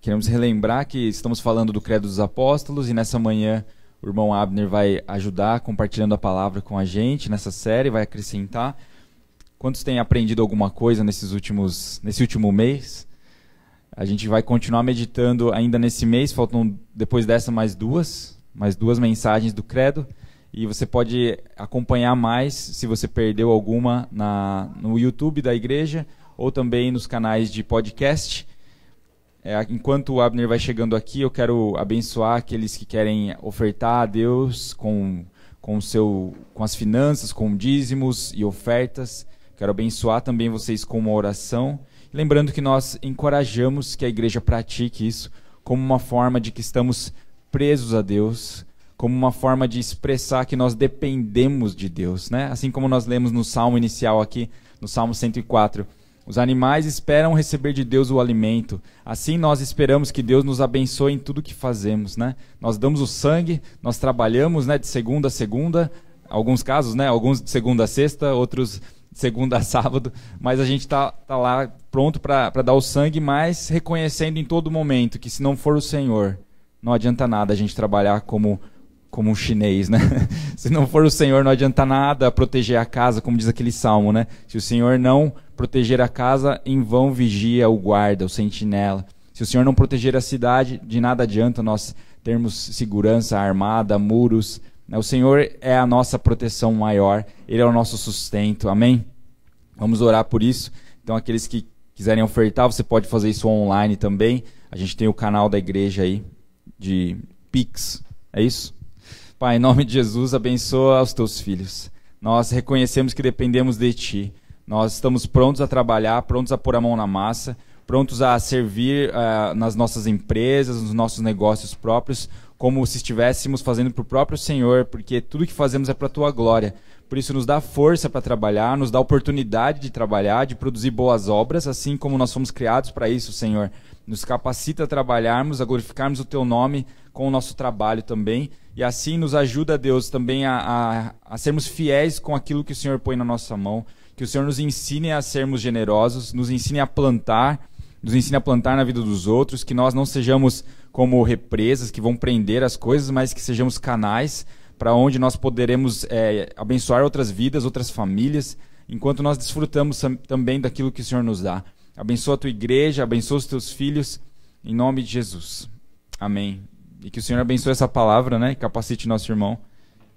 queremos relembrar que estamos falando do Credo dos Apóstolos e nessa manhã o irmão Abner vai ajudar compartilhando a palavra com a gente nessa série, vai acrescentar. Quantos têm aprendido alguma coisa nesses últimos, nesse último mês? A gente vai continuar meditando ainda nesse mês, faltam depois dessa mais duas, mais duas mensagens do Credo. E você pode acompanhar mais, se você perdeu alguma, na, no YouTube da igreja ou também nos canais de podcast. É, enquanto o Abner vai chegando aqui, eu quero abençoar aqueles que querem ofertar a Deus com, com, seu, com as finanças, com dízimos e ofertas. Quero abençoar também vocês com uma oração. Lembrando que nós encorajamos que a igreja pratique isso como uma forma de que estamos presos a Deus, como uma forma de expressar que nós dependemos de Deus, né? Assim como nós lemos no salmo inicial aqui, no Salmo 104, os animais esperam receber de Deus o alimento. Assim nós esperamos que Deus nos abençoe em tudo que fazemos, né? Nós damos o sangue, nós trabalhamos, né, de segunda a segunda, alguns casos, né, alguns de segunda a sexta, outros de segunda a sábado, mas a gente está tá lá pronto para dar o sangue, mas reconhecendo em todo momento que se não for o Senhor, não adianta nada a gente trabalhar como como um chinês, né? Se não for o Senhor, não adianta nada proteger a casa, como diz aquele salmo, né? Se o Senhor não proteger a casa, em vão vigia o guarda, o sentinela. Se o Senhor não proteger a cidade, de nada adianta nós termos segurança armada, muros. Né? O Senhor é a nossa proteção maior, Ele é o nosso sustento. Amém? Vamos orar por isso. Então, aqueles que quiserem ofertar, você pode fazer isso online também. A gente tem o canal da igreja aí de Pix. É isso? Pai, em nome de Jesus, abençoa os teus filhos. Nós reconhecemos que dependemos de Ti. Nós estamos prontos a trabalhar, prontos a pôr a mão na massa, prontos a servir uh, nas nossas empresas, nos nossos negócios próprios, como se estivéssemos fazendo para o próprio Senhor, porque tudo que fazemos é para a Tua glória. Por isso, nos dá força para trabalhar, nos dá oportunidade de trabalhar, de produzir boas obras, assim como nós fomos criados para isso, Senhor. Nos capacita a trabalharmos, a glorificarmos o Teu nome com o nosso trabalho também e assim nos ajuda, Deus, também a, a, a, sermos fiéis com aquilo que o Senhor põe na nossa mão. Que o Senhor nos ensine a sermos generosos, nos ensine a plantar, nos ensine a plantar na vida dos outros. Que nós não sejamos como represas que vão prender as coisas, mas que sejamos canais para onde nós poderemos é, abençoar outras vidas, outras famílias, enquanto nós desfrutamos também daquilo que o Senhor nos dá. Abençoa a tua igreja, abençoa os teus filhos, em nome de Jesus. Amém. E que o Senhor abençoe essa palavra, né? E capacite nosso irmão,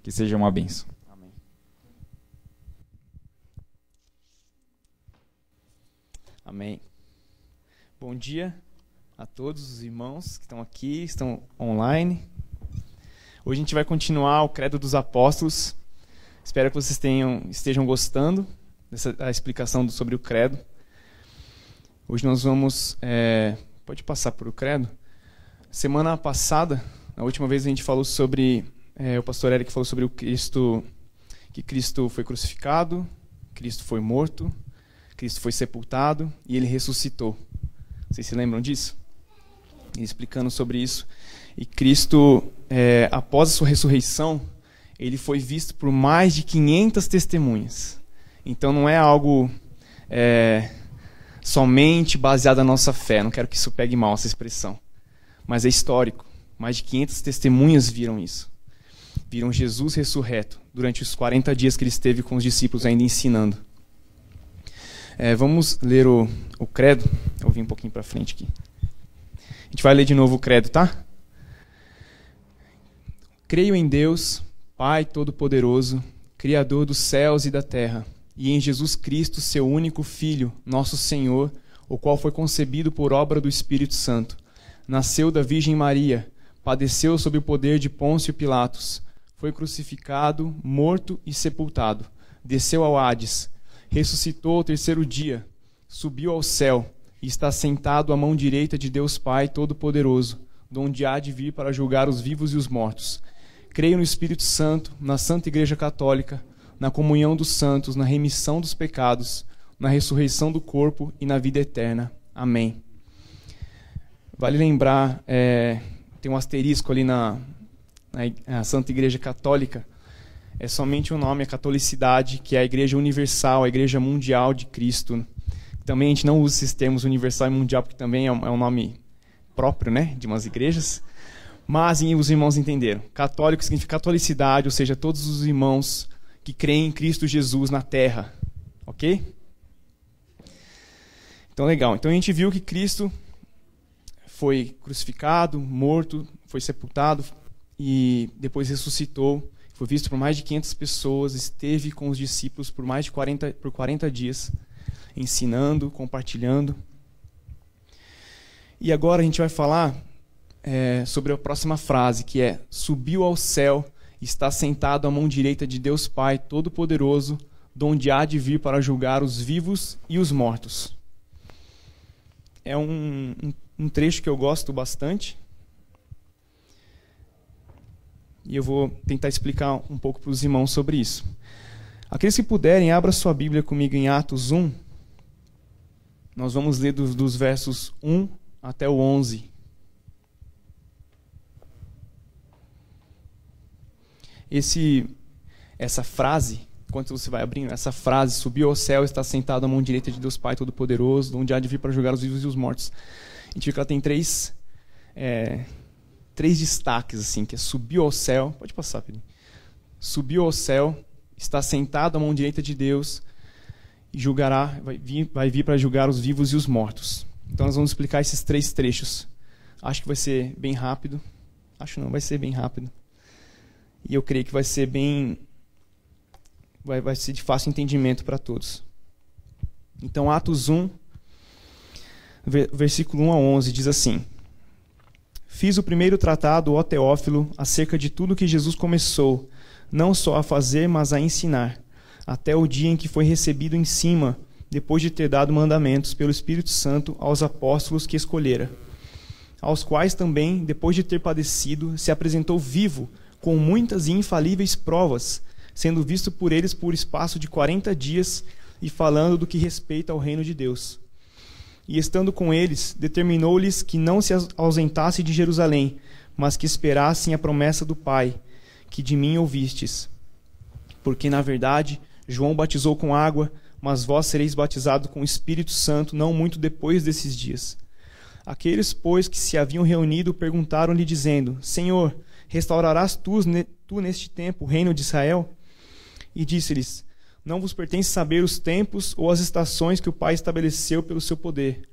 que seja uma benção. Amém. Amém. Bom dia a todos os irmãos que estão aqui, estão online. Hoje a gente vai continuar o Credo dos Apóstolos. Espero que vocês tenham, estejam gostando dessa a explicação sobre o Credo. Hoje nós vamos. É, pode passar por o Credo? Semana passada, na última vez a gente falou sobre é, o pastor Eric falou sobre o Cristo que Cristo foi crucificado, Cristo foi morto, Cristo foi sepultado e ele ressuscitou. Vocês se lembram disso? E explicando sobre isso. E Cristo, é, após a sua ressurreição, ele foi visto por mais de 500 testemunhas. Então não é algo é, somente baseado na nossa fé. Não quero que isso pegue mal essa expressão mas é histórico. Mais de 500 testemunhas viram isso. Viram Jesus ressurreto durante os 40 dias que ele esteve com os discípulos ainda ensinando. É, vamos ler o, o credo. Eu vim um pouquinho para frente aqui. A gente vai ler de novo o credo, tá? Creio em Deus, Pai Todo-Poderoso, Criador dos céus e da terra, e em Jesus Cristo, seu único Filho, nosso Senhor, o qual foi concebido por obra do Espírito Santo nasceu da Virgem Maria, padeceu sob o poder de Pôncio Pilatos, foi crucificado, morto e sepultado, desceu ao Hades, ressuscitou ao terceiro dia, subiu ao céu e está sentado à mão direita de Deus Pai Todo-Poderoso, donde há de vir para julgar os vivos e os mortos. Creio no Espírito Santo, na Santa Igreja Católica, na comunhão dos santos, na remissão dos pecados, na ressurreição do corpo e na vida eterna. Amém. Vale lembrar, é, tem um asterisco ali na, na Santa Igreja Católica, é somente o um nome, a catolicidade, que é a Igreja Universal, a Igreja Mundial de Cristo. Também a gente não usa esses termos universal e mundial, porque também é um, é nome próprio, né, de umas igrejas. Mas os irmãos entenderam. Católico significa catolicidade, ou seja, todos os irmãos que creem em Cristo Jesus na terra. Ok? Então, legal. Então a gente viu que Cristo foi crucificado, morto, foi sepultado e depois ressuscitou. Foi visto por mais de 500 pessoas, esteve com os discípulos por mais de 40, por 40 dias, ensinando, compartilhando. E agora a gente vai falar é, sobre a próxima frase, que é: Subiu ao céu, está sentado à mão direita de Deus Pai Todo-Poderoso, donde há de vir para julgar os vivos e os mortos. É um, um, um trecho que eu gosto bastante. E eu vou tentar explicar um pouco para os irmãos sobre isso. Aqueles que puderem, abra sua Bíblia comigo em Atos 1. Nós vamos ler dos, dos versos 1 até o 11. Esse, essa frase, enquanto você vai abrindo, essa frase, subiu ao céu, está sentado à mão direita de Deus Pai Todo-Poderoso, onde há de vir para julgar os vivos e os mortos. A gente vê que ela tem três, é, três destaques, assim, que é subiu ao céu, pode passar, Pedro. Subiu ao céu, está sentado à mão direita de Deus e julgará, vai vir, vai vir para julgar os vivos e os mortos. Então nós vamos explicar esses três trechos. Acho que vai ser bem rápido. Acho não, vai ser bem rápido. E eu creio que vai ser bem. Vai, vai ser de fácil entendimento para todos. Então, Atos 1, versículo 1 a 11, diz assim: Fiz o primeiro tratado, ó Teófilo, acerca de tudo que Jesus começou, não só a fazer, mas a ensinar, até o dia em que foi recebido em cima, depois de ter dado mandamentos pelo Espírito Santo aos apóstolos que escolhera, aos quais também, depois de ter padecido, se apresentou vivo com muitas e infalíveis provas, sendo visto por eles por espaço de quarenta dias e falando do que respeita ao reino de Deus. E estando com eles, determinou-lhes que não se ausentasse de Jerusalém, mas que esperassem a promessa do Pai, que de mim ouvistes. Porque, na verdade, João batizou com água, mas vós sereis batizados com o Espírito Santo não muito depois desses dias. Aqueles, pois, que se haviam reunido perguntaram-lhe, dizendo: Senhor, Restaurarás tu, tu neste tempo o reino de Israel? E disse-lhes: Não vos pertence saber os tempos ou as estações que o Pai estabeleceu pelo seu poder,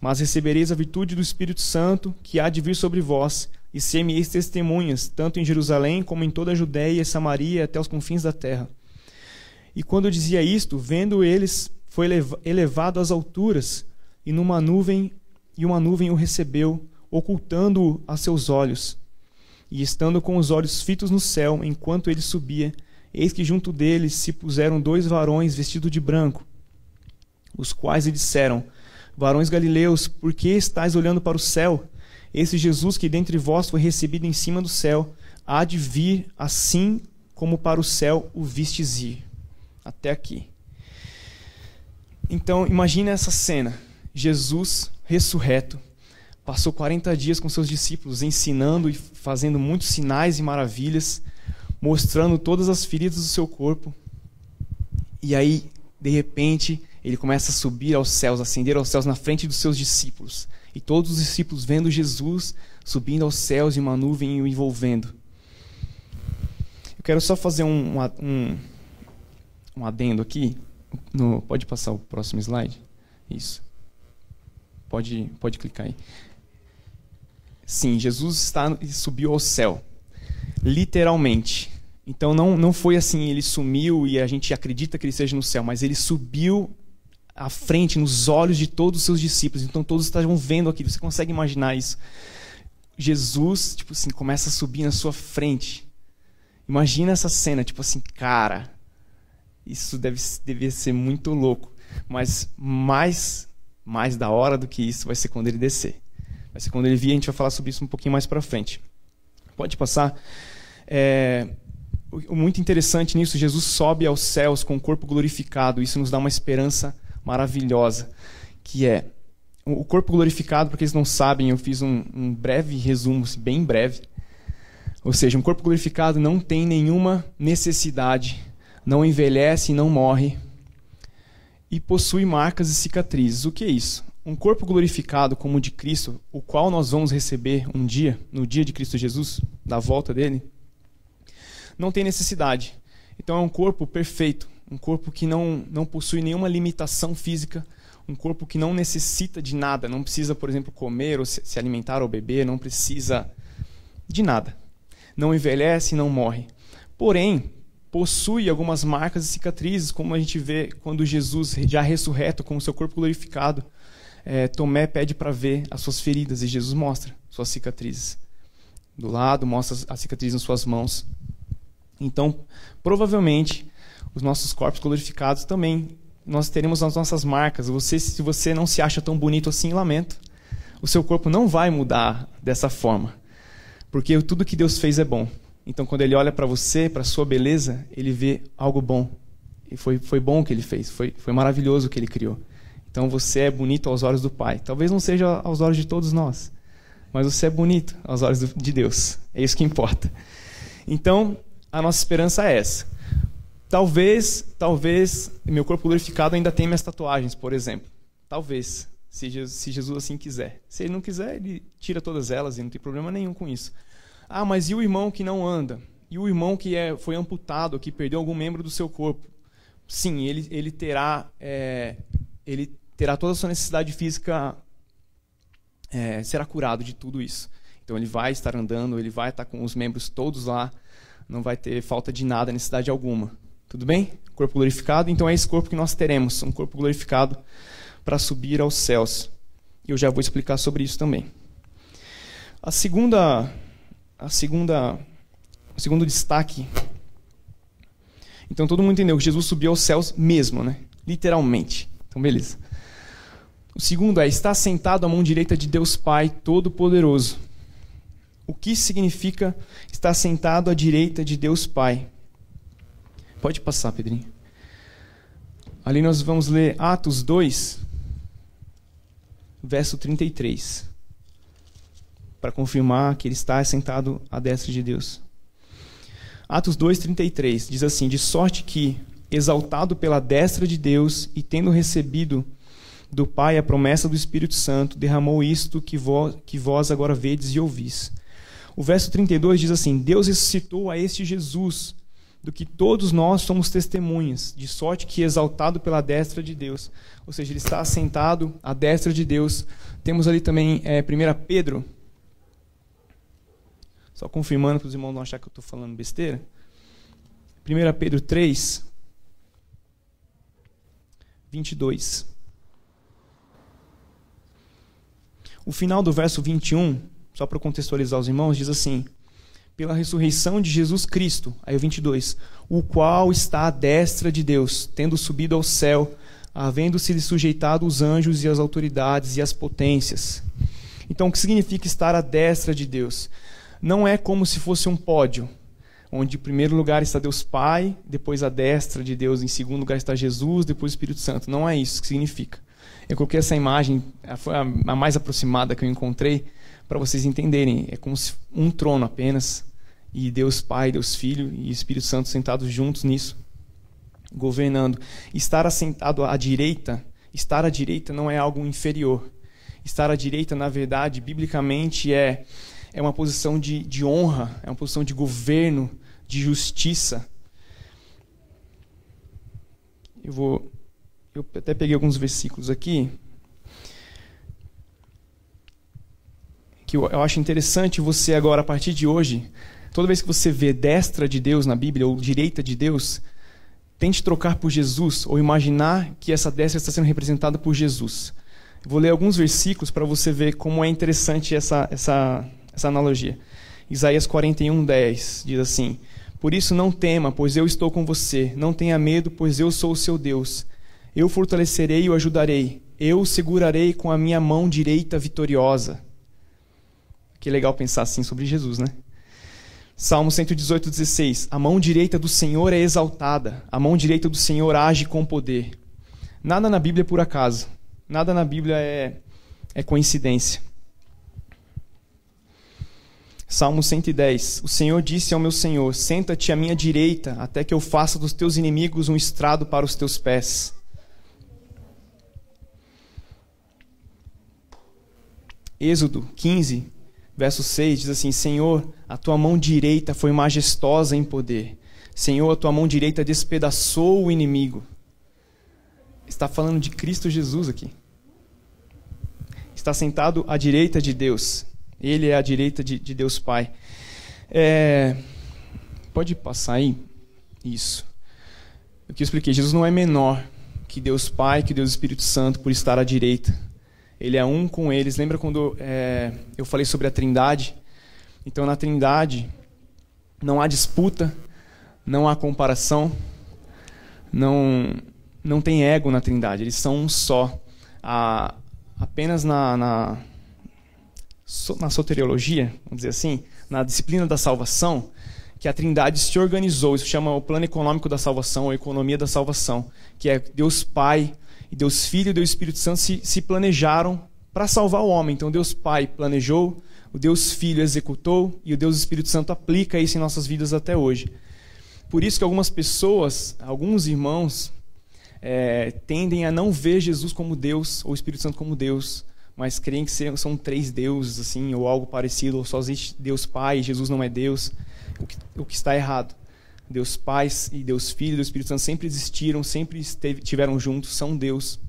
mas recebereis a virtude do Espírito Santo que há de vir sobre vós, e ser-me-eis testemunhas, tanto em Jerusalém como em toda a Judéia e Samaria até os confins da terra. E quando dizia isto, vendo eles, foi elevado às alturas, e numa nuvem, e uma nuvem o recebeu, ocultando-o a seus olhos. E estando com os olhos fitos no céu, enquanto ele subia, eis que junto deles se puseram dois varões vestidos de branco, os quais lhe disseram: Varões galileus, por que estáis olhando para o céu? Esse Jesus que dentre vós foi recebido em cima do céu, há de vir assim como para o céu o vistes ir. Até aqui. Então, imagine essa cena: Jesus ressurreto, passou 40 dias com seus discípulos, ensinando e fazendo muitos sinais e maravilhas, mostrando todas as feridas do seu corpo. E aí, de repente, ele começa a subir aos céus, ascender aos céus na frente dos seus discípulos. E todos os discípulos vendo Jesus subindo aos céus em uma nuvem e o envolvendo. Eu quero só fazer um, um, um adendo aqui. No, pode passar o próximo slide? Isso. Pode, pode clicar aí. Sim, Jesus está subiu ao céu, literalmente. Então não, não foi assim, ele sumiu e a gente acredita que ele esteja no céu, mas ele subiu à frente, nos olhos de todos os seus discípulos. Então todos estavam vendo aquilo. Você consegue imaginar isso? Jesus, tipo assim, começa a subir na sua frente. Imagina essa cena, tipo assim, cara, isso deve, deve ser muito louco. Mas mais, mais da hora do que isso vai ser quando ele descer. Vai ser quando ele vir, a gente vai falar sobre isso um pouquinho mais para frente. Pode passar. É, muito interessante nisso, Jesus sobe aos céus com o corpo glorificado. Isso nos dá uma esperança maravilhosa, que é o corpo glorificado. Para quem não sabem, eu fiz um, um breve resumo, assim, bem breve. Ou seja, um corpo glorificado não tem nenhuma necessidade, não envelhece e não morre, e possui marcas e cicatrizes. O que é isso? um corpo glorificado como o de Cristo, o qual nós vamos receber um dia, no dia de Cristo Jesus, da volta dele, não tem necessidade. Então é um corpo perfeito, um corpo que não, não possui nenhuma limitação física, um corpo que não necessita de nada, não precisa, por exemplo, comer ou se alimentar ou beber, não precisa de nada. Não envelhece, não morre. Porém, possui algumas marcas e cicatrizes, como a gente vê quando Jesus, já ressurreto, com o seu corpo glorificado, é, Tomé pede para ver as suas feridas e Jesus mostra suas cicatrizes. Do lado, mostra as cicatrizes nas suas mãos. Então, provavelmente, os nossos corpos glorificados também, nós teremos as nossas marcas. Você, se você não se acha tão bonito assim, lamento. O seu corpo não vai mudar dessa forma. Porque tudo que Deus fez é bom. Então, quando ele olha para você, para sua beleza, ele vê algo bom. E foi, foi bom o que ele fez, foi, foi maravilhoso o que ele criou. Então, você é bonito aos olhos do Pai. Talvez não seja aos olhos de todos nós, mas você é bonito aos olhos de Deus. É isso que importa. Então, a nossa esperança é essa. Talvez, talvez, meu corpo glorificado ainda tenha minhas tatuagens, por exemplo. Talvez, se Jesus, se Jesus assim quiser. Se ele não quiser, ele tira todas elas e não tem problema nenhum com isso. Ah, mas e o irmão que não anda? E o irmão que é, foi amputado, que perdeu algum membro do seu corpo? Sim, ele, ele terá é, ele terá toda a sua necessidade física é, será curado de tudo isso. Então ele vai estar andando, ele vai estar com os membros todos lá, não vai ter falta de nada, necessidade alguma. Tudo bem? Corpo glorificado, então é esse corpo que nós teremos, um corpo glorificado para subir aos céus. E eu já vou explicar sobre isso também. A segunda a segunda, o segundo destaque. Então todo mundo entendeu que Jesus subiu aos céus mesmo, né? Literalmente. Então beleza. O segundo é estar sentado à mão direita de Deus Pai Todo-Poderoso. O que significa estar sentado à direita de Deus Pai? Pode passar, Pedrinho. Ali nós vamos ler Atos 2, verso 33 para confirmar que ele está sentado à destra de Deus. Atos 2:33 diz assim: De sorte que, exaltado pela destra de Deus e tendo recebido do Pai a promessa do Espírito Santo, derramou isto que vós, que vós agora vedes e ouvis. O verso 32 diz assim: Deus ressuscitou a este Jesus, do que todos nós somos testemunhas, de sorte que exaltado pela destra de Deus. Ou seja, ele está assentado à destra de Deus. Temos ali também é, 1 Pedro só confirmando para os irmãos não achar que eu estou falando besteira. 1 Pedro 3, 22. O final do verso 21, só para contextualizar os irmãos, diz assim: Pela ressurreição de Jesus Cristo, aí o 22, o qual está à destra de Deus, tendo subido ao céu, havendo-se sujeitado os anjos e as autoridades e as potências. Então, o que significa estar à destra de Deus? não é como se fosse um pódio, onde em primeiro lugar está Deus Pai, depois a destra de Deus, em segundo lugar está Jesus, depois o Espírito Santo. Não é isso que significa. Eu coloquei essa imagem, foi a mais aproximada que eu encontrei, para vocês entenderem. É como se um trono apenas, e Deus Pai, Deus Filho e Espírito Santo sentados juntos nisso, governando. Estar assentado à direita, estar à direita não é algo inferior. Estar à direita, na verdade, biblicamente, é é uma posição de, de honra, é uma posição de governo, de justiça. Eu vou. Eu até peguei alguns versículos aqui. Que eu, acho interessante você agora, a partir de hoje, toda vez que você vê destra de Deus na Bíblia ou direita de Deus, tente trocar por Jesus ou imaginar que essa destra está sendo representada por Jesus. Vou ler alguns versículos para você ver como é interessante essa, essa, essa analogia. Isaías 41, 10 diz assim: Por isso não tema, pois eu estou com você. Não tenha medo, pois eu sou o seu Deus. Eu fortalecerei e o ajudarei. Eu o segurarei com a minha mão direita vitoriosa. Que legal pensar assim sobre Jesus, né? Salmo 118, 16. A mão direita do Senhor é exaltada, a mão direita do Senhor age com poder. Nada na Bíblia é por acaso, nada na Bíblia é, é coincidência. Salmo 110. O Senhor disse ao meu Senhor: Senta-te à minha direita, até que eu faça dos teus inimigos um estrado para os teus pés. Êxodo 15, verso 6 diz assim: Senhor, a tua mão direita foi majestosa em poder. Senhor, a tua mão direita despedaçou o inimigo. Está falando de Cristo Jesus aqui. Está sentado à direita de Deus. Ele é à direita de, de Deus Pai. É... Pode passar aí? Isso. O que eu expliquei, Jesus não é menor que Deus Pai, que Deus Espírito Santo, por estar à direita. Ele é um com eles. Lembra quando é, eu falei sobre a Trindade? Então, na Trindade, não há disputa, não há comparação, não, não tem ego na Trindade. Eles são um só. A, apenas na, na, na soteriologia, vamos dizer assim, na disciplina da salvação, que a Trindade se organizou. Isso chama o plano econômico da salvação, ou economia da salvação, que é Deus Pai, e Deus Filho e Deus Espírito Santo se, se planejaram para salvar o homem. Então Deus Pai planejou, o Deus Filho executou e o Deus Espírito Santo aplica isso em nossas vidas até hoje. Por isso que algumas pessoas, alguns irmãos, é, tendem a não ver Jesus como Deus ou o Espírito Santo como Deus, mas creem que são três deuses assim ou algo parecido, ou só existe Deus Pai, Jesus não é Deus, o que, o que está errado. Deus Pai e Deus Filho e Deus Espírito Santo sempre existiram, sempre esteve, tiveram juntos, são Deus.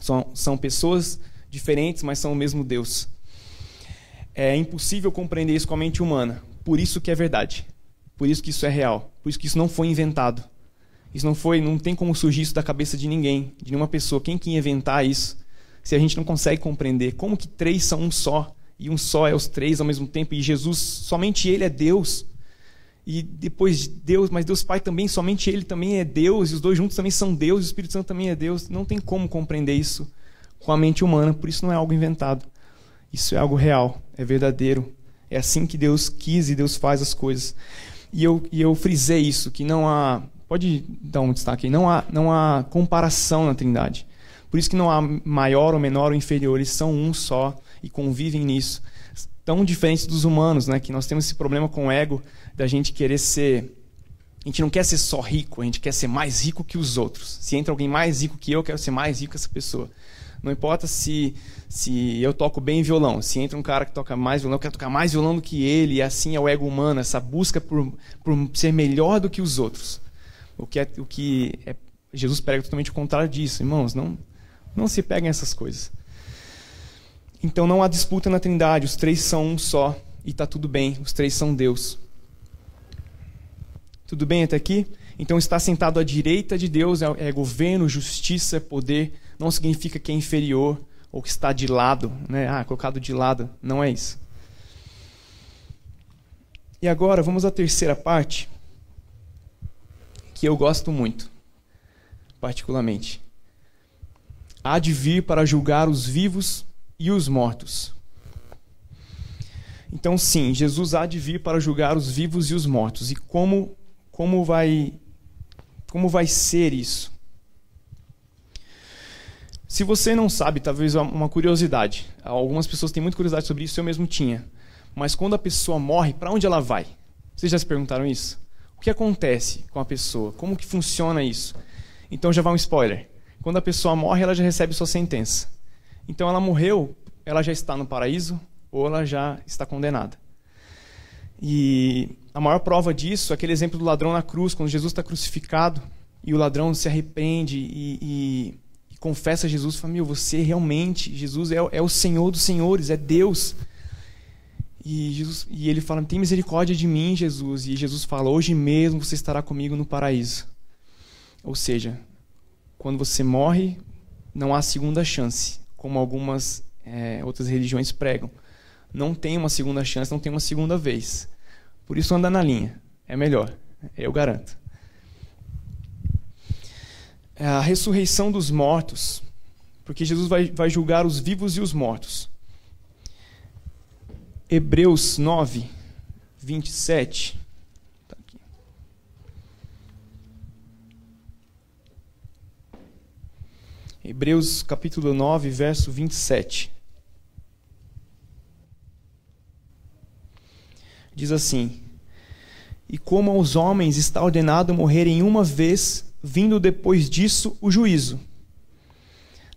São, são pessoas diferentes, mas são o mesmo Deus. É impossível compreender isso com a mente humana. Por isso que é verdade. Por isso que isso é real. Por isso que isso não foi inventado. Isso não foi, não tem como surgir isso da cabeça de ninguém, de nenhuma pessoa. Quem que inventar isso? Se a gente não consegue compreender como que três são um só e um só é os três ao mesmo tempo e Jesus, somente ele é Deus e depois Deus, mas Deus Pai também, somente Ele também é Deus, e os dois juntos também são Deus, e o Espírito Santo também é Deus. Não tem como compreender isso com a mente humana, por isso não é algo inventado. Isso é algo real, é verdadeiro. É assim que Deus quis e Deus faz as coisas. E eu, e eu frisei isso, que não há. Pode dar um destaque aí. Não há, não há comparação na Trindade. Por isso que não há maior ou menor ou inferior, eles são um só e convivem nisso. Tão diferentes dos humanos, né? que nós temos esse problema com o ego da gente querer ser. A gente não quer ser só rico, a gente quer ser mais rico que os outros. Se entra alguém mais rico que eu, eu quero ser mais rico que essa pessoa. Não importa se, se eu toco bem violão, se entra um cara que toca mais violão, eu quero tocar mais violão do que ele, e assim é o ego humano, essa busca por, por ser melhor do que os outros. O que, é, o que é, Jesus prega totalmente o contrário disso. Irmãos, não, não se peguem essas coisas. Então não há disputa na Trindade, os três são um só, e está tudo bem, os três são Deus. Tudo bem até aqui? Então, estar sentado à direita de Deus é, é governo, justiça, poder. Não significa que é inferior ou que está de lado, né? Ah, colocado de lado. Não é isso. E agora, vamos à terceira parte, que eu gosto muito, particularmente. Há de vir para julgar os vivos e os mortos. Então, sim, Jesus há de vir para julgar os vivos e os mortos. E como como vai como vai ser isso? Se você não sabe, talvez uma curiosidade. Algumas pessoas têm muita curiosidade sobre isso, eu mesmo tinha. Mas quando a pessoa morre, para onde ela vai? Vocês já se perguntaram isso? O que acontece com a pessoa? Como que funciona isso? Então já vai um spoiler. Quando a pessoa morre, ela já recebe sua sentença. Então ela morreu, ela já está no paraíso ou ela já está condenada. E a maior prova disso é aquele exemplo do ladrão na cruz, quando Jesus está crucificado e o ladrão se arrepende e, e, e confessa a Jesus, fala, meu, você realmente, Jesus é, é, o Senhor dos senhores, é Deus. E, Jesus, e ele fala, tem misericórdia de mim, Jesus. E Jesus fala, hoje mesmo você estará comigo no paraíso. Ou seja, quando você morre, não há segunda chance, como algumas é, outras religiões pregam não tem uma segunda chance, não tem uma segunda vez. Por isso anda na linha. É melhor, eu garanto. É a ressurreição dos mortos, porque Jesus vai, vai julgar os vivos e os mortos. Hebreus 9, 27. Tá. Hebreus capítulo 9, verso 27. Diz assim: E como aos homens está ordenado morrerem uma vez, vindo depois disso o juízo.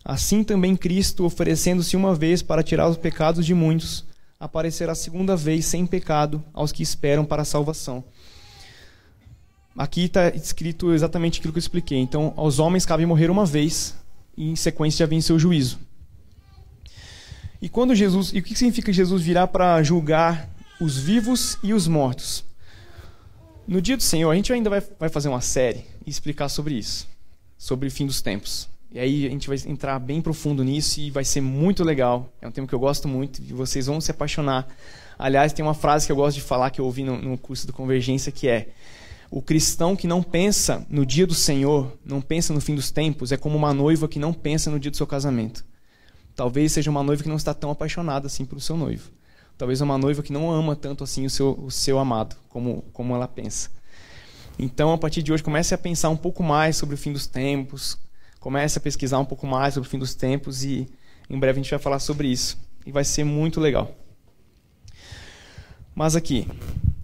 Assim também Cristo, oferecendo-se uma vez para tirar os pecados de muitos, aparecerá segunda vez sem pecado aos que esperam para a salvação. Aqui está escrito exatamente aquilo que eu expliquei. Então, aos homens cabe morrer uma vez, e em sequência já vem seu juízo. E quando Jesus, e o que significa Jesus virá para julgar os vivos e os mortos? No dia do Senhor, a gente ainda vai, vai fazer uma série e explicar sobre isso, sobre o fim dos tempos. E aí a gente vai entrar bem profundo nisso e vai ser muito legal. É um tema que eu gosto muito e vocês vão se apaixonar. Aliás, tem uma frase que eu gosto de falar que eu ouvi no, no curso do Convergência que é: o cristão que não pensa no dia do Senhor, não pensa no fim dos tempos, é como uma noiva que não pensa no dia do seu casamento. Talvez seja uma noiva que não está tão apaixonada assim pelo seu noivo. Talvez uma noiva que não ama tanto assim o seu, o seu amado, como, como ela pensa. Então, a partir de hoje, comece a pensar um pouco mais sobre o fim dos tempos, comece a pesquisar um pouco mais sobre o fim dos tempos e em breve a gente vai falar sobre isso. E vai ser muito legal. Mas aqui,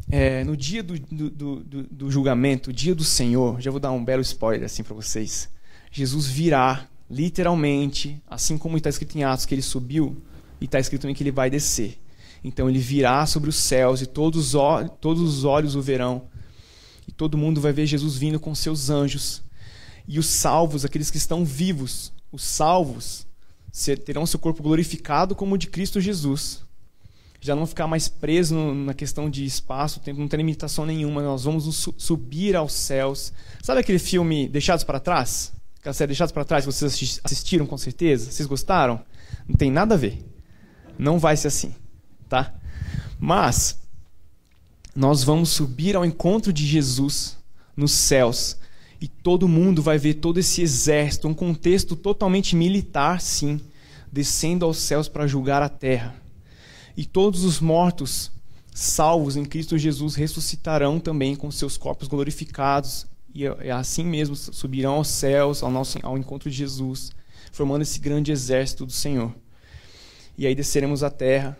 é, no dia do, do, do, do, julgamento, o dia do Senhor, já vou dar um belo spoiler assim para vocês. Jesus virá, literalmente, assim como está escrito em Atos que ele subiu, e está escrito também que ele vai descer. Então ele virá sobre os céus e todos, todos os olhos o verão. E todo mundo vai ver Jesus vindo com seus anjos e os salvos, aqueles que estão vivos, os salvos, terão seu corpo glorificado como o de Cristo Jesus. Já não ficar mais preso na questão de espaço, tempo, não tem limitação nenhuma. Nós vamos subir aos céus. Sabe aquele filme Deixados para Trás? Aquela série Deixados para Trás, vocês assistiram com certeza? Vocês gostaram? Não tem nada a ver. Não vai ser assim, tá? Mas nós vamos subir ao encontro de Jesus nos céus e todo mundo vai ver todo esse exército, um contexto totalmente militar, sim, descendo aos céus para julgar a terra. E todos os mortos, salvos em Cristo Jesus, ressuscitarão também com seus corpos glorificados e assim mesmo subirão aos céus, ao, nosso, ao encontro de Jesus, formando esse grande exército do Senhor. E aí desceremos à terra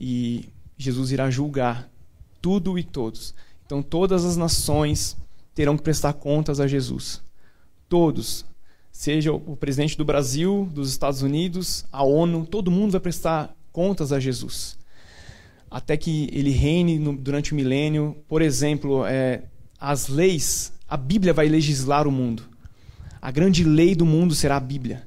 e Jesus irá julgar tudo e todos. Então todas as nações terão que prestar contas a Jesus. Todos, seja o presidente do Brasil, dos Estados Unidos, a ONU, todo mundo vai prestar contas a Jesus. Até que ele reine no, durante o milênio. Por exemplo, é, as leis, a Bíblia vai legislar o mundo. A grande lei do mundo será a Bíblia.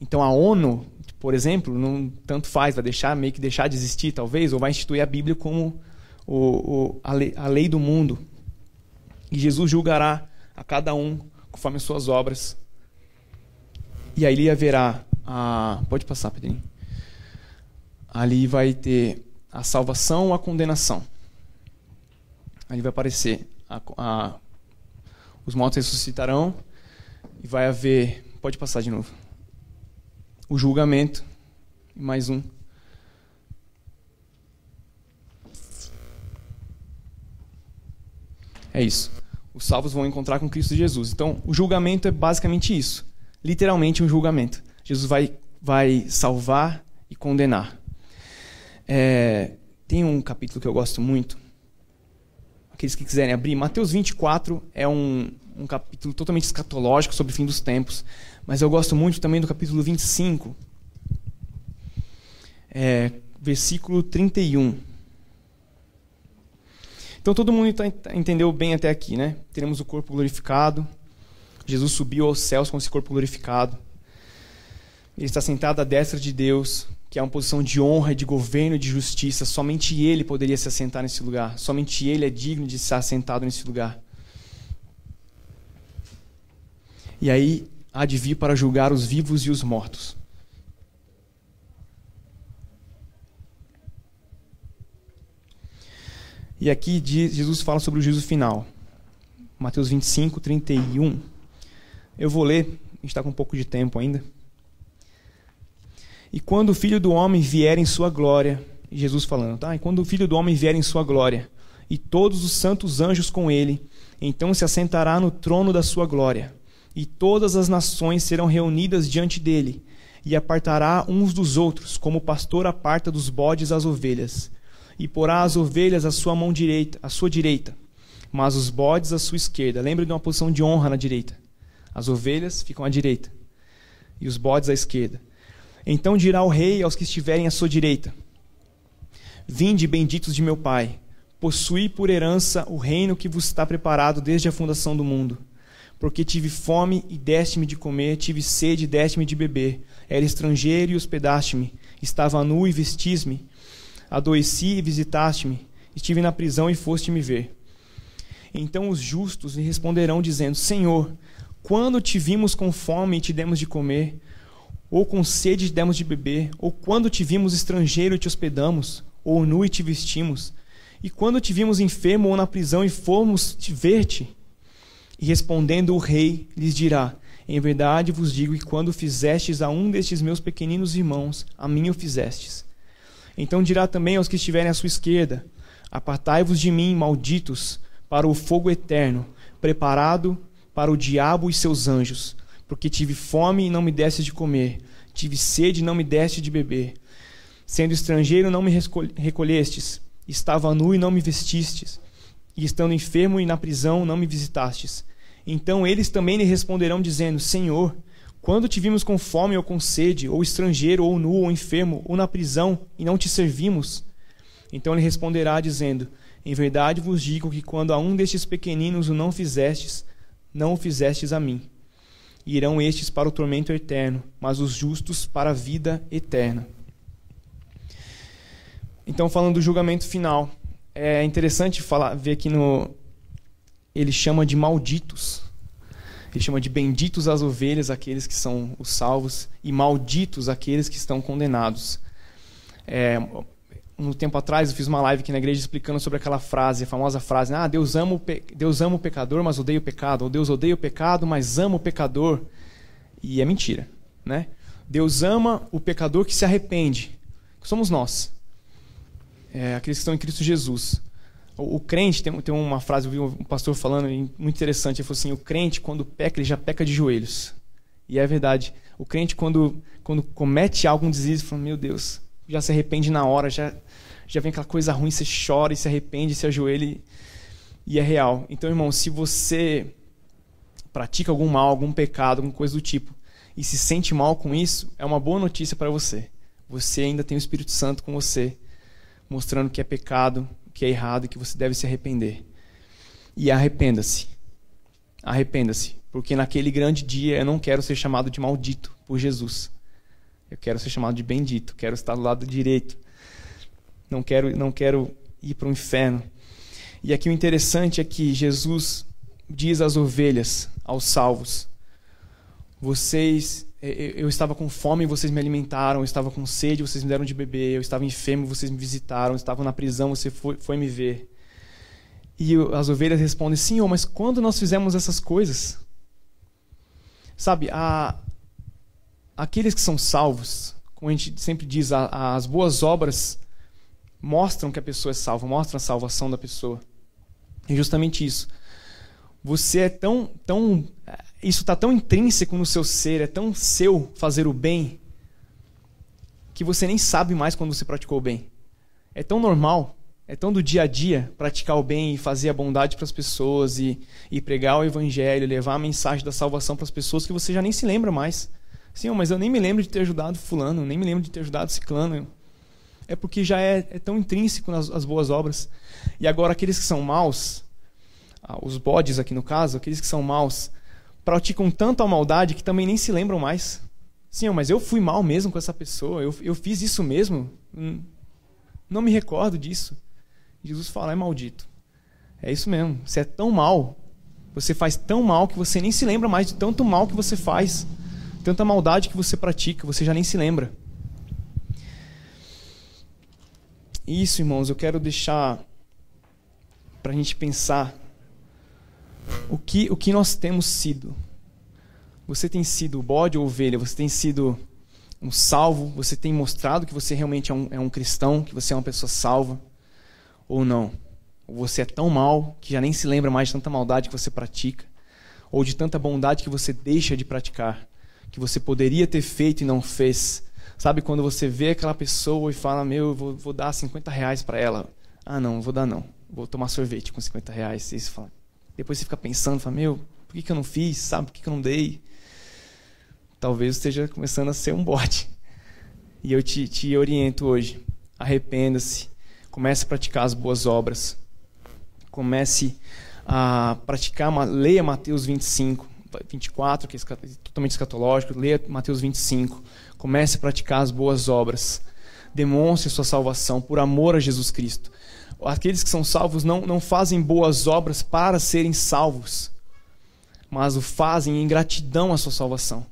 Então a ONU, por exemplo, não tanto faz, vai deixar meio que deixar de existir, talvez, ou vai instituir a Bíblia como o, o, a, lei, a lei do mundo. E Jesus julgará a cada um conforme as suas obras. E aí haverá a. Pode passar, Pedrinho. Ali vai ter a salvação ou a condenação. Ali vai aparecer a, a, os mortos ressuscitarão e vai haver. Pode passar de novo. O julgamento. Mais um. É isso os salvos vão encontrar com Cristo Jesus. Então, o julgamento é basicamente isso. Literalmente um julgamento. Jesus vai, vai salvar e condenar. É, tem um capítulo que eu gosto muito. Aqueles que quiserem abrir. Mateus 24 é um, um capítulo totalmente escatológico sobre o fim dos tempos. Mas eu gosto muito também do capítulo 25. É, versículo 31. Então todo mundo entendeu bem até aqui, né? Teremos o corpo glorificado. Jesus subiu aos céus com esse corpo glorificado. Ele está sentado à destra de Deus, que é uma posição de honra, de governo de justiça. Somente ele poderia se assentar nesse lugar. Somente ele é digno de estar sentado nesse lugar. E aí há de vir para julgar os vivos e os mortos. E aqui Jesus fala sobre o juízo final. Mateus 25, 31. Eu vou ler, a gente está com um pouco de tempo ainda. E quando o Filho do Homem vier em sua glória, Jesus falando, tá? E quando o Filho do Homem vier em sua glória, e todos os santos anjos com ele, então se assentará no trono da sua glória, e todas as nações serão reunidas diante dele, e apartará uns dos outros, como o pastor aparta dos bodes as ovelhas e porá as ovelhas à sua mão direita, à sua direita, mas os bodes à sua esquerda. Lembre de uma posição de honra na direita. As ovelhas ficam à direita e os bodes à esquerda. Então dirá o rei aos que estiverem à sua direita: Vinde, benditos de meu Pai, possuí por herança o reino que vos está preparado desde a fundação do mundo. Porque tive fome e deste-me de comer, tive sede e deste-me de beber. Era estrangeiro e hospedaste-me, estava nu e vestis-me, adoeci e visitaste-me, estive na prisão e foste me ver. Então os justos lhe responderão, dizendo: Senhor, quando te vimos com fome e te demos de comer, ou com sede te demos de beber, ou quando te vimos estrangeiro e te hospedamos, ou nu e te vestimos, e quando te vimos enfermo ou na prisão e fomos te ver-te? E respondendo o rei, lhes dirá: Em verdade vos digo que quando fizestes a um destes meus pequeninos irmãos, a mim o fizestes. Então dirá também aos que estiverem à sua esquerda: Apartai-vos de mim, malditos, para o fogo eterno, preparado para o diabo e seus anjos, porque tive fome e não me deste de comer, tive sede e não me deste de beber. Sendo estrangeiro, não me recolhestes, estava nu e não me vestistes, e estando enfermo e na prisão, não me visitastes. Então eles também lhe responderão, dizendo: Senhor, quando te vimos com fome ou com sede, ou estrangeiro, ou nu, ou enfermo, ou na prisão, e não te servimos? Então ele responderá, dizendo: em verdade vos digo que quando a um destes pequeninos o não fizestes, não o fizestes a mim. E irão estes para o tormento eterno, mas os justos para a vida eterna. Então, falando do julgamento final, é interessante falar, ver aqui no. Ele chama de malditos. Ele chama de benditos as ovelhas, aqueles que são os salvos, e malditos aqueles que estão condenados. É, um tempo atrás eu fiz uma live aqui na igreja explicando sobre aquela frase, a famosa frase: "Ah, Deus ama o, Deus ama o pecador, mas odeia o pecado", ou Deus odeia o pecado, mas ama o pecador. E é mentira, né? Deus ama o pecador que se arrepende, que somos nós. É, aqueles que estão em Cristo Jesus. O, o crente tem, tem uma frase, eu vi um pastor falando muito interessante, ele falou assim: "O crente quando peca, ele já peca de joelhos". E é verdade. O crente quando quando comete algo um deslize, fala: "Meu Deus, já se arrepende na hora, já já vem aquela coisa ruim, você chora e se arrepende, se ajoelha e, e é real. Então, irmão, se você pratica algum mal, algum pecado, alguma coisa do tipo, e se sente mal com isso, é uma boa notícia para você. Você ainda tem o Espírito Santo com você, mostrando que é pecado, que é errado e que você deve se arrepender. E arrependa-se. Arrependa-se, porque naquele grande dia eu não quero ser chamado de maldito por Jesus. Eu quero ser chamado de bendito, quero estar do lado direito não quero, não quero ir para o inferno. E aqui o interessante é que Jesus diz às ovelhas, aos salvos: Vocês, eu estava com fome, vocês me alimentaram, eu estava com sede, vocês me deram de beber, eu estava enfermo, vocês me visitaram, eu estava na prisão, você foi, foi me ver. E as ovelhas respondem: Senhor, mas quando nós fizemos essas coisas? Sabe, a, aqueles que são salvos, como a gente sempre diz, a, as boas obras mostram que a pessoa é salva, mostram a salvação da pessoa. É justamente isso. Você é tão, tão, isso está tão intrínseco no seu ser, é tão seu fazer o bem, que você nem sabe mais quando você praticou o bem. É tão normal, é tão do dia a dia praticar o bem e fazer a bondade para as pessoas e, e pregar o evangelho, levar a mensagem da salvação para as pessoas que você já nem se lembra mais. Sim, mas eu nem me lembro de ter ajudado fulano, nem me lembro de ter ajudado ciclano é porque já é, é tão intrínseco nas as boas obras. E agora aqueles que são maus, ah, os bodes aqui no caso, aqueles que são maus, praticam tanto a maldade que também nem se lembram mais. Sim, mas eu fui mal mesmo com essa pessoa, eu, eu fiz isso mesmo. Hum, não me recordo disso. Jesus fala, é maldito. É isso mesmo, você é tão mal, você faz tão mal que você nem se lembra mais de tanto mal que você faz, tanta maldade que você pratica, você já nem se lembra. Isso, irmãos, eu quero deixar para a gente pensar o que, o que nós temos sido. Você tem sido bode ou ovelha? Você tem sido um salvo? Você tem mostrado que você realmente é um, é um cristão, que você é uma pessoa salva? Ou não? Ou você é tão mal que já nem se lembra mais de tanta maldade que você pratica? Ou de tanta bondade que você deixa de praticar? Que você poderia ter feito e não fez? Sabe quando você vê aquela pessoa e fala, meu, vou, vou dar 50 reais para ela. Ah, não, vou dar não. Vou tomar sorvete com 50 reais. E você fala, depois você fica pensando, fala, meu, por que, que eu não fiz? Sabe, por que, que eu não dei? talvez esteja começando a ser um bode. E eu te, te oriento hoje. Arrependa-se. Comece a praticar as boas obras. Comece a praticar, leia Mateus 25, 24, que é totalmente escatológico, leia Mateus 25. Comece a praticar as boas obras. Demonstre sua salvação por amor a Jesus Cristo. Aqueles que são salvos não, não fazem boas obras para serem salvos, mas o fazem em gratidão à sua salvação.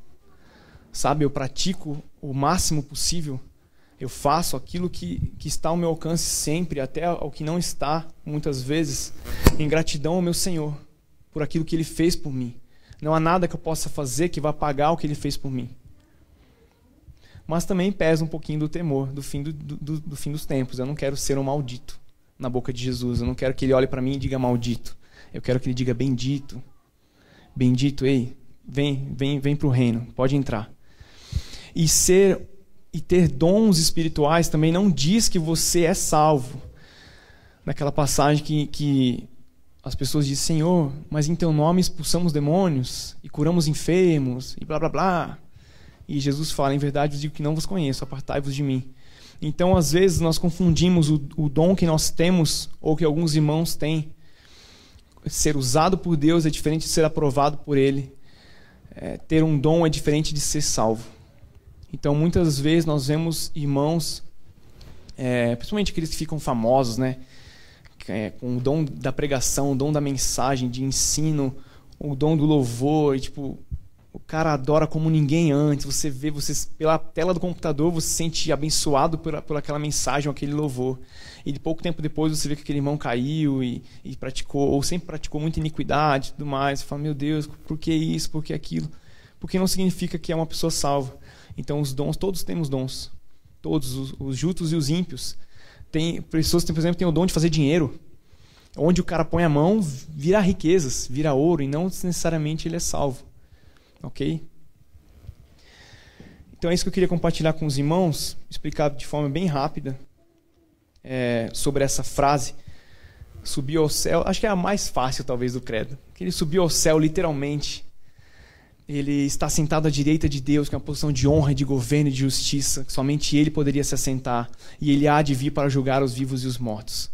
Sabe, eu pratico o máximo possível, eu faço aquilo que, que está ao meu alcance sempre, até ao que não está, muitas vezes, em gratidão ao meu Senhor, por aquilo que Ele fez por mim. Não há nada que eu possa fazer que vá pagar o que Ele fez por mim. Mas também pesa um pouquinho do temor do fim, do, do, do fim dos tempos. Eu não quero ser um maldito na boca de Jesus. Eu não quero que Ele olhe para mim e diga maldito. Eu quero que Ele diga bendito. Bendito, ei, vem, vem, vem para o reino, pode entrar. E ser e ter dons espirituais também não diz que você é salvo. Naquela passagem que, que as pessoas dizem, Senhor, mas em teu nome expulsamos demônios e curamos enfermos e blá blá blá. E Jesus fala, em verdade vos digo que não vos conheço, apartai-vos de mim. Então, às vezes, nós confundimos o, o dom que nós temos, ou que alguns irmãos têm. Ser usado por Deus é diferente de ser aprovado por Ele. É, ter um dom é diferente de ser salvo. Então, muitas vezes nós vemos irmãos, é, principalmente aqueles que ficam famosos, né? É, com o dom da pregação, o dom da mensagem, de ensino, o dom do louvor, e, tipo, cara adora como ninguém antes. Você vê, você pela tela do computador, você se sente abençoado por, por aquela mensagem, aquele louvor. E de pouco tempo depois você vê que aquele irmão caiu e, e praticou, ou sempre praticou muita iniquidade e tudo mais. Você fala, meu Deus, por que isso, por que aquilo? Porque não significa que é uma pessoa salva. Então, os dons, todos temos dons. Todos, os, os justos e os ímpios. Tem pessoas que, por exemplo, têm o dom de fazer dinheiro. Onde o cara põe a mão, vira riquezas, vira ouro, e não necessariamente ele é salvo. Ok? Então é isso que eu queria compartilhar com os irmãos, explicar de forma bem rápida é, sobre essa frase. Subiu ao céu, acho que é a mais fácil talvez do credo. Que ele subiu ao céu literalmente ele está sentado à direita de Deus, que é uma posição de honra, de governo e de justiça, que somente ele poderia se assentar, e ele há de vir para julgar os vivos e os mortos.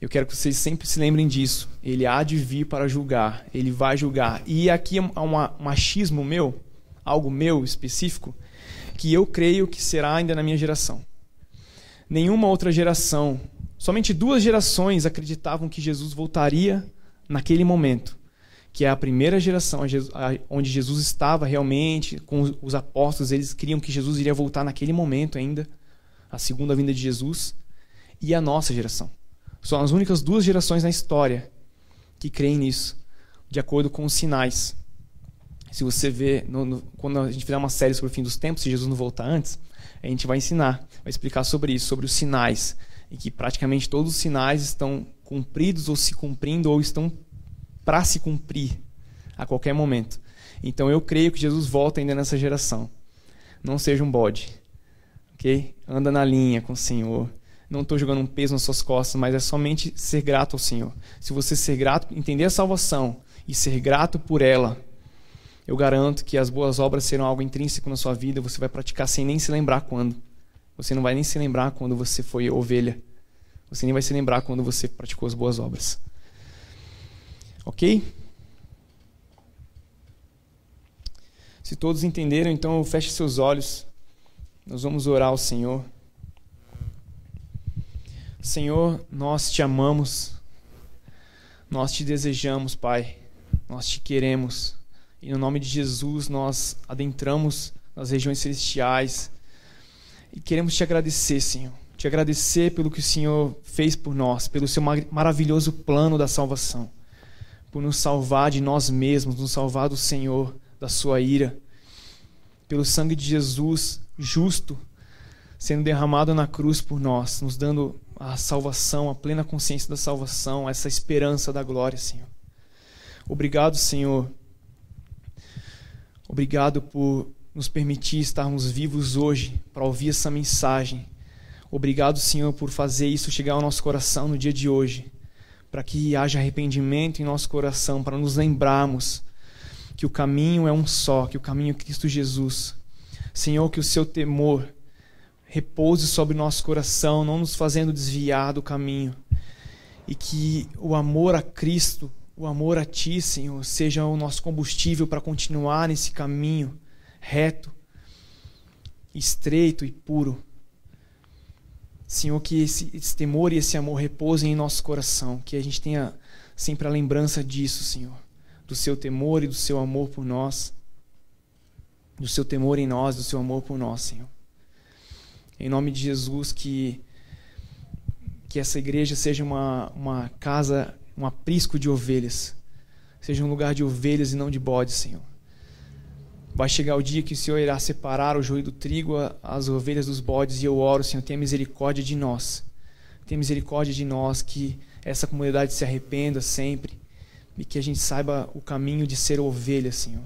Eu quero que vocês sempre se lembrem disso. Ele há de vir para julgar, ele vai julgar. E aqui há um machismo meu, algo meu específico, que eu creio que será ainda na minha geração. Nenhuma outra geração, somente duas gerações acreditavam que Jesus voltaria naquele momento que é a primeira geração onde Jesus estava realmente com os apóstolos, eles queriam que Jesus iria voltar naquele momento ainda, a segunda vinda de Jesus, e a nossa geração. São as únicas duas gerações na história que creem nisso, de acordo com os sinais. Se você vê, no, no, quando a gente fizer uma série sobre o fim dos tempos, se Jesus não voltar antes, a gente vai ensinar, vai explicar sobre isso, sobre os sinais, e que praticamente todos os sinais estão cumpridos ou se cumprindo ou estão para se cumprir a qualquer momento. Então eu creio que Jesus volta ainda nessa geração. Não seja um bode. Ok? Anda na linha com o Senhor. Não estou jogando um peso nas suas costas, mas é somente ser grato ao Senhor. Se você ser grato, entender a salvação e ser grato por ela, eu garanto que as boas obras serão algo intrínseco na sua vida. Você vai praticar sem nem se lembrar quando. Você não vai nem se lembrar quando você foi ovelha. Você nem vai se lembrar quando você praticou as boas obras. Ok? Se todos entenderam, então feche seus olhos. Nós vamos orar ao Senhor. Senhor, nós te amamos. Nós te desejamos, Pai. Nós te queremos. E no nome de Jesus nós adentramos nas regiões celestiais e queremos te agradecer, Senhor. Te agradecer pelo que o Senhor fez por nós, pelo seu maravilhoso plano da salvação por nos salvar de nós mesmos, nos salvar do Senhor, da sua ira. Pelo sangue de Jesus, justo, sendo derramado na cruz por nós, nos dando a salvação, a plena consciência da salvação, essa esperança da glória, Senhor. Obrigado, Senhor. Obrigado por nos permitir estarmos vivos hoje para ouvir essa mensagem. Obrigado, Senhor, por fazer isso chegar ao nosso coração no dia de hoje para que haja arrependimento em nosso coração, para nos lembrarmos que o caminho é um só, que o caminho é Cristo Jesus. Senhor, que o seu temor repouse sobre nosso coração, não nos fazendo desviar do caminho. E que o amor a Cristo, o amor a Ti, Senhor, seja o nosso combustível para continuar nesse caminho reto, estreito e puro. Senhor, que esse, esse temor e esse amor repousem em nosso coração, que a gente tenha sempre a lembrança disso, Senhor, do seu temor e do seu amor por nós, do seu temor em nós, do seu amor por nós, Senhor. Em nome de Jesus, que, que essa igreja seja uma, uma casa, um aprisco de ovelhas, seja um lugar de ovelhas e não de bodes, Senhor. Vai chegar o dia que o Senhor irá separar o joio do trigo, as ovelhas dos bodes, e eu oro, Senhor, tenha misericórdia de nós. Tenha misericórdia de nós, que essa comunidade se arrependa sempre e que a gente saiba o caminho de ser ovelha, Senhor.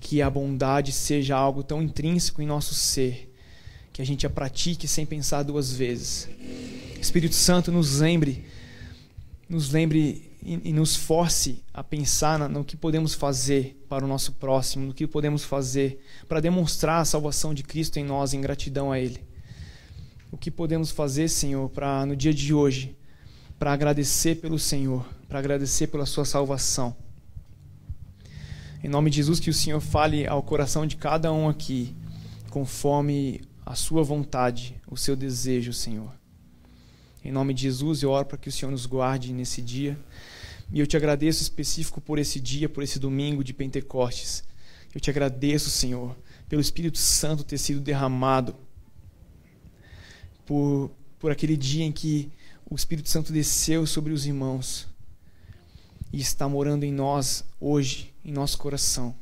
Que a bondade seja algo tão intrínseco em nosso ser, que a gente a pratique sem pensar duas vezes. Espírito Santo, nos lembre, nos lembre e, e nos force a pensar no, que podemos fazer para o nosso próximo, no que podemos fazer para demonstrar a salvação de Cristo em nós, em gratidão a Ele. O que podemos fazer, Senhor, para no dia de hoje, para agradecer pelo Senhor, para agradecer pela Sua salvação. Em nome de Jesus, que o Senhor fale ao coração de cada um aqui, conforme a Sua vontade, o seu desejo, Senhor. Em nome de Jesus, eu oro para que o Senhor nos guarde nesse dia. E eu te agradeço específico por esse dia, por esse domingo de Pentecostes. Eu te agradeço, Senhor, pelo Espírito Santo ter sido derramado, por, por aquele dia em que o Espírito Santo desceu sobre os irmãos e está morando em nós hoje, em nosso coração.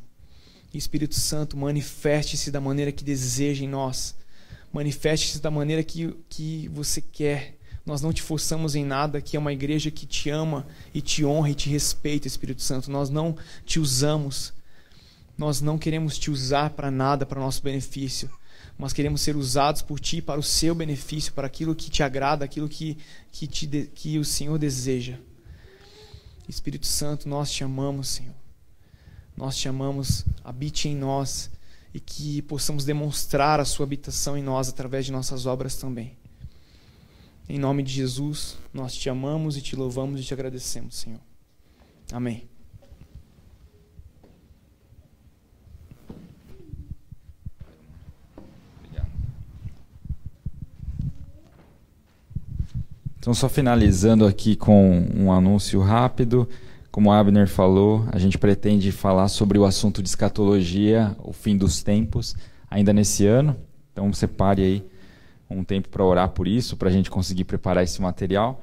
Espírito Santo, manifeste-se da maneira que deseja em nós, manifeste-se da maneira que, que você quer nós não te forçamos em nada, que é uma igreja que te ama e te honra e te respeita, Espírito Santo. Nós não te usamos. Nós não queremos te usar para nada, para nosso benefício. Mas queremos ser usados por ti para o seu benefício, para aquilo que te agrada, aquilo que, que, te, que o Senhor deseja. Espírito Santo, nós te amamos, Senhor. Nós te amamos, habite em nós e que possamos demonstrar a sua habitação em nós através de nossas obras também. Em nome de Jesus, nós te amamos e te louvamos e te agradecemos, Senhor. Amém. Então, só finalizando aqui com um anúncio rápido. Como o Abner falou, a gente pretende falar sobre o assunto de escatologia, o fim dos tempos, ainda nesse ano. Então, separe aí um tempo para orar por isso, para a gente conseguir preparar esse material.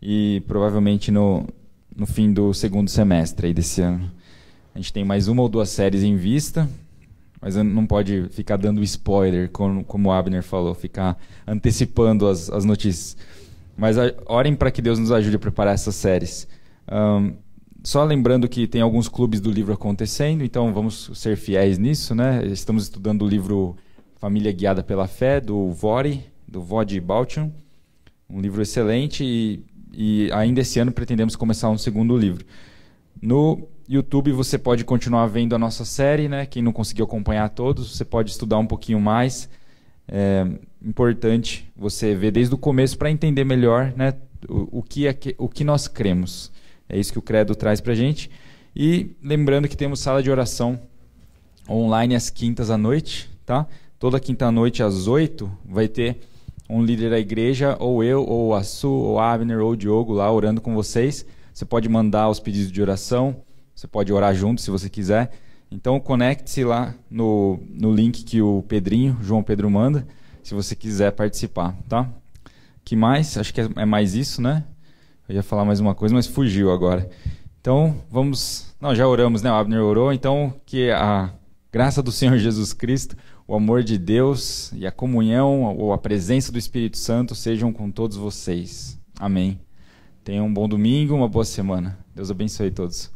E provavelmente no, no fim do segundo semestre aí desse ano. A gente tem mais uma ou duas séries em vista, mas não pode ficar dando spoiler, como, como o Abner falou, ficar antecipando as, as notícias. Mas a, orem para que Deus nos ajude a preparar essas séries. Um, só lembrando que tem alguns clubes do livro acontecendo, então vamos ser fiéis nisso, né? Estamos estudando o livro Família Guiada pela Fé, do Vori, do Vod Balchon. Um livro excelente e, e ainda esse ano pretendemos começar um segundo livro. No YouTube você pode continuar vendo a nossa série, né? Quem não conseguiu acompanhar todos, você pode estudar um pouquinho mais. É importante você ver desde o começo para entender melhor, né? O, o, que é que, o que nós cremos. É isso que o Credo traz para a gente. E lembrando que temos sala de oração online às quintas à noite, tá? Toda quinta-noite às oito vai ter um líder da igreja, ou eu, ou a Su, ou Abner, ou o Diogo lá orando com vocês. Você pode mandar os pedidos de oração, você pode orar junto se você quiser. Então conecte-se lá no, no link que o Pedrinho, João Pedro manda, se você quiser participar, tá? Que mais? Acho que é, é mais isso, né? Eu ia falar mais uma coisa, mas fugiu agora. Então, vamos. Não, já oramos, né? O Abner orou. Então, que a graça do Senhor Jesus Cristo, o amor de Deus e a comunhão ou a presença do Espírito Santo sejam com todos vocês. Amém. Tenham um bom domingo, uma boa semana. Deus abençoe todos.